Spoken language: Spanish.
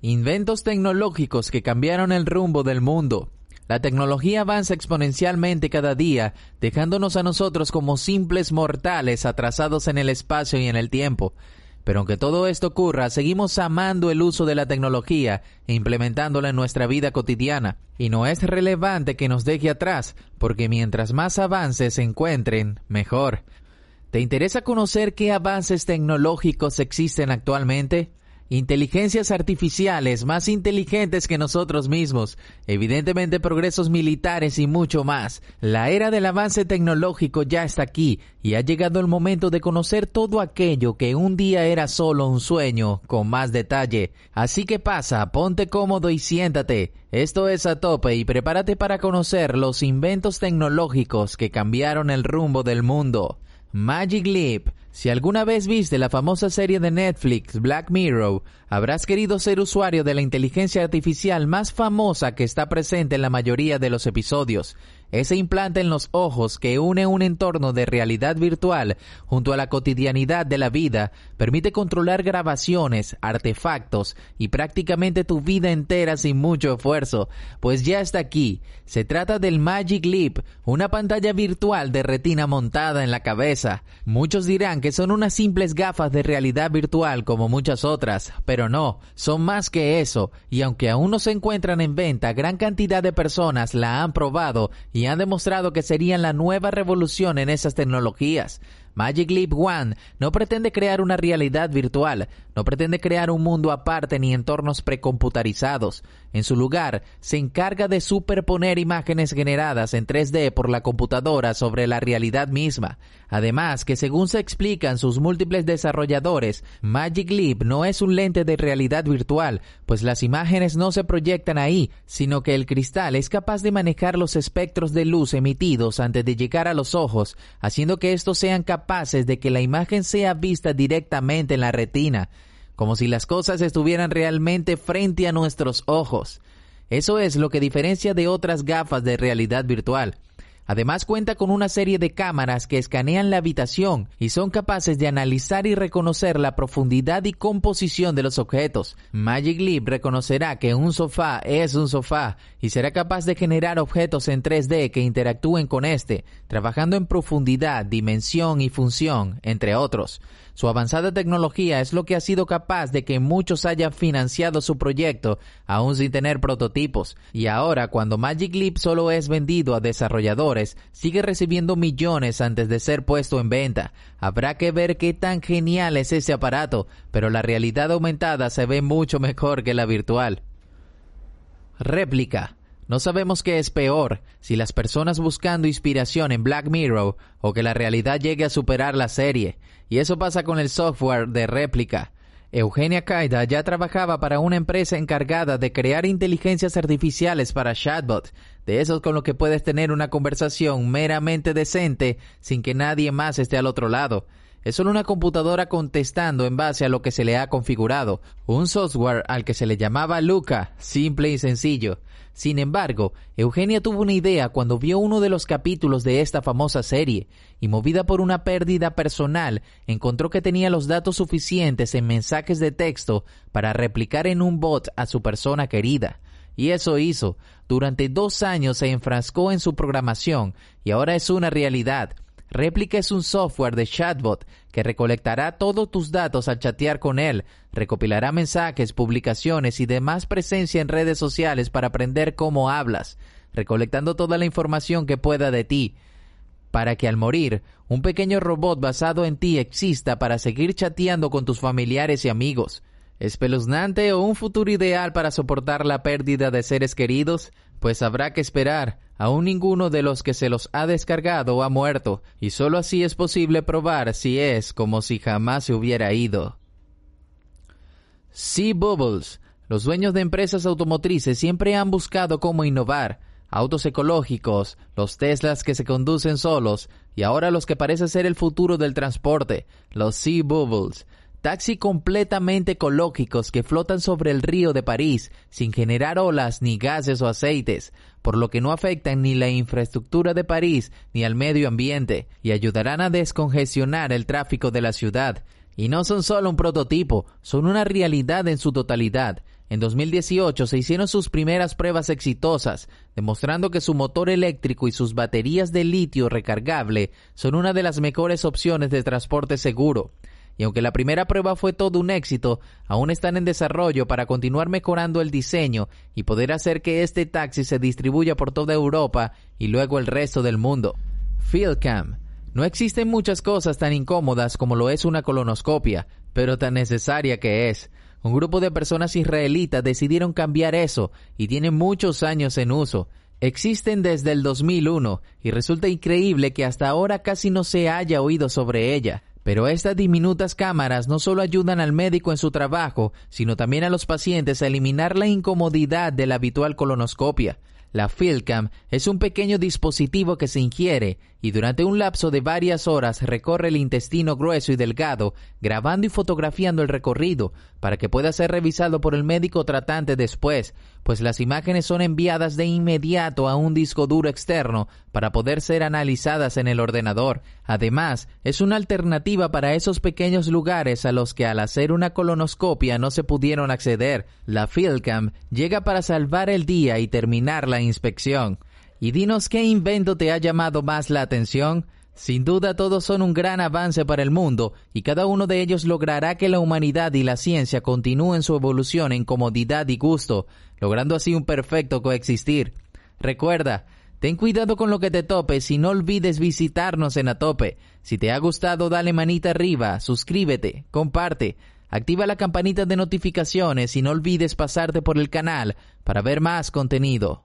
Inventos tecnológicos que cambiaron el rumbo del mundo. La tecnología avanza exponencialmente cada día, dejándonos a nosotros como simples mortales atrasados en el espacio y en el tiempo. Pero aunque todo esto ocurra, seguimos amando el uso de la tecnología e implementándola en nuestra vida cotidiana. Y no es relevante que nos deje atrás, porque mientras más avances se encuentren, mejor. ¿Te interesa conocer qué avances tecnológicos existen actualmente? Inteligencias artificiales más inteligentes que nosotros mismos, evidentemente progresos militares y mucho más. La era del avance tecnológico ya está aquí y ha llegado el momento de conocer todo aquello que un día era solo un sueño con más detalle. Así que pasa, ponte cómodo y siéntate. Esto es a tope y prepárate para conocer los inventos tecnológicos que cambiaron el rumbo del mundo. Magic Leap. Si alguna vez viste la famosa serie de Netflix Black Mirror, habrás querido ser usuario de la inteligencia artificial más famosa que está presente en la mayoría de los episodios. Ese implante en los ojos que une un entorno de realidad virtual junto a la cotidianidad de la vida permite controlar grabaciones, artefactos y prácticamente tu vida entera sin mucho esfuerzo, pues ya está aquí. Se trata del Magic Leap, una pantalla virtual de retina montada en la cabeza. Muchos dirán que son unas simples gafas de realidad virtual como muchas otras, pero no, son más que eso, y aunque aún no se encuentran en venta, gran cantidad de personas la han probado han demostrado que serían la nueva revolución en esas tecnologías. Magic Leap One no pretende crear una realidad virtual, no pretende crear un mundo aparte ni entornos precomputarizados. En su lugar, se encarga de superponer imágenes generadas en 3D por la computadora sobre la realidad misma. Además, que según se explican sus múltiples desarrolladores, Magic Leap no es un lente de realidad virtual, pues las imágenes no se proyectan ahí, sino que el cristal es capaz de manejar los espectros de luz emitidos antes de llegar a los ojos, haciendo que estos sean capaces de que la imagen sea vista directamente en la retina como si las cosas estuvieran realmente frente a nuestros ojos. Eso es lo que diferencia de otras gafas de realidad virtual. Además cuenta con una serie de cámaras que escanean la habitación y son capaces de analizar y reconocer la profundidad y composición de los objetos. Magic Leap reconocerá que un sofá es un sofá y será capaz de generar objetos en 3D que interactúen con este, trabajando en profundidad, dimensión y función, entre otros. Su avanzada tecnología es lo que ha sido capaz de que muchos hayan financiado su proyecto, aún sin tener prototipos, y ahora cuando Magic Leap solo es vendido a desarrolladores, sigue recibiendo millones antes de ser puesto en venta. Habrá que ver qué tan genial es ese aparato, pero la realidad aumentada se ve mucho mejor que la virtual. Réplica. No sabemos qué es peor, si las personas buscando inspiración en Black Mirror o que la realidad llegue a superar la serie. Y eso pasa con el software de réplica. Eugenia Kaida ya trabajaba para una empresa encargada de crear inteligencias artificiales para chatbot, de esos con los que puedes tener una conversación meramente decente sin que nadie más esté al otro lado. Es solo una computadora contestando en base a lo que se le ha configurado, un software al que se le llamaba Luca, simple y sencillo. Sin embargo, Eugenia tuvo una idea cuando vio uno de los capítulos de esta famosa serie, y movida por una pérdida personal, encontró que tenía los datos suficientes en mensajes de texto para replicar en un bot a su persona querida. Y eso hizo. Durante dos años se enfrascó en su programación, y ahora es una realidad. Réplica es un software de chatbot que recolectará todos tus datos al chatear con él, recopilará mensajes, publicaciones y demás presencia en redes sociales para aprender cómo hablas, recolectando toda la información que pueda de ti, para que al morir un pequeño robot basado en ti exista para seguir chateando con tus familiares y amigos. ¿Espeluznante o un futuro ideal para soportar la pérdida de seres queridos? Pues habrá que esperar. Aún ninguno de los que se los ha descargado ha muerto, y sólo así es posible probar si es como si jamás se hubiera ido. Sea Bubbles. Los dueños de empresas automotrices siempre han buscado cómo innovar. Autos ecológicos, los Teslas que se conducen solos y ahora los que parece ser el futuro del transporte, los Sea Bubbles. Taxi completamente ecológicos que flotan sobre el río de París sin generar olas ni gases o aceites, por lo que no afectan ni la infraestructura de París ni al medio ambiente y ayudarán a descongestionar el tráfico de la ciudad. Y no son solo un prototipo, son una realidad en su totalidad. En 2018 se hicieron sus primeras pruebas exitosas, demostrando que su motor eléctrico y sus baterías de litio recargable son una de las mejores opciones de transporte seguro y aunque la primera prueba fue todo un éxito, aún están en desarrollo para continuar mejorando el diseño y poder hacer que este taxi se distribuya por toda Europa y luego el resto del mundo. Fieldcam. No existen muchas cosas tan incómodas como lo es una colonoscopia, pero tan necesaria que es. Un grupo de personas israelitas decidieron cambiar eso y tienen muchos años en uso. Existen desde el 2001 y resulta increíble que hasta ahora casi no se haya oído sobre ella. Pero estas diminutas cámaras no solo ayudan al médico en su trabajo, sino también a los pacientes a eliminar la incomodidad de la habitual colonoscopia. La Fieldcam es un pequeño dispositivo que se ingiere y durante un lapso de varias horas recorre el intestino grueso y delgado, grabando y fotografiando el recorrido para que pueda ser revisado por el médico tratante después, pues las imágenes son enviadas de inmediato a un disco duro externo para poder ser analizadas en el ordenador. Además, es una alternativa para esos pequeños lugares a los que al hacer una colonoscopia no se pudieron acceder. La Fieldcam llega para salvar el día y terminar la inspección. Y dinos qué invento te ha llamado más la atención. Sin duda todos son un gran avance para el mundo y cada uno de ellos logrará que la humanidad y la ciencia continúen su evolución en comodidad y gusto, logrando así un perfecto coexistir. Recuerda, ten cuidado con lo que te topes y no olvides visitarnos en Atope. Si te ha gustado dale manita arriba, suscríbete, comparte, activa la campanita de notificaciones y no olvides pasarte por el canal para ver más contenido.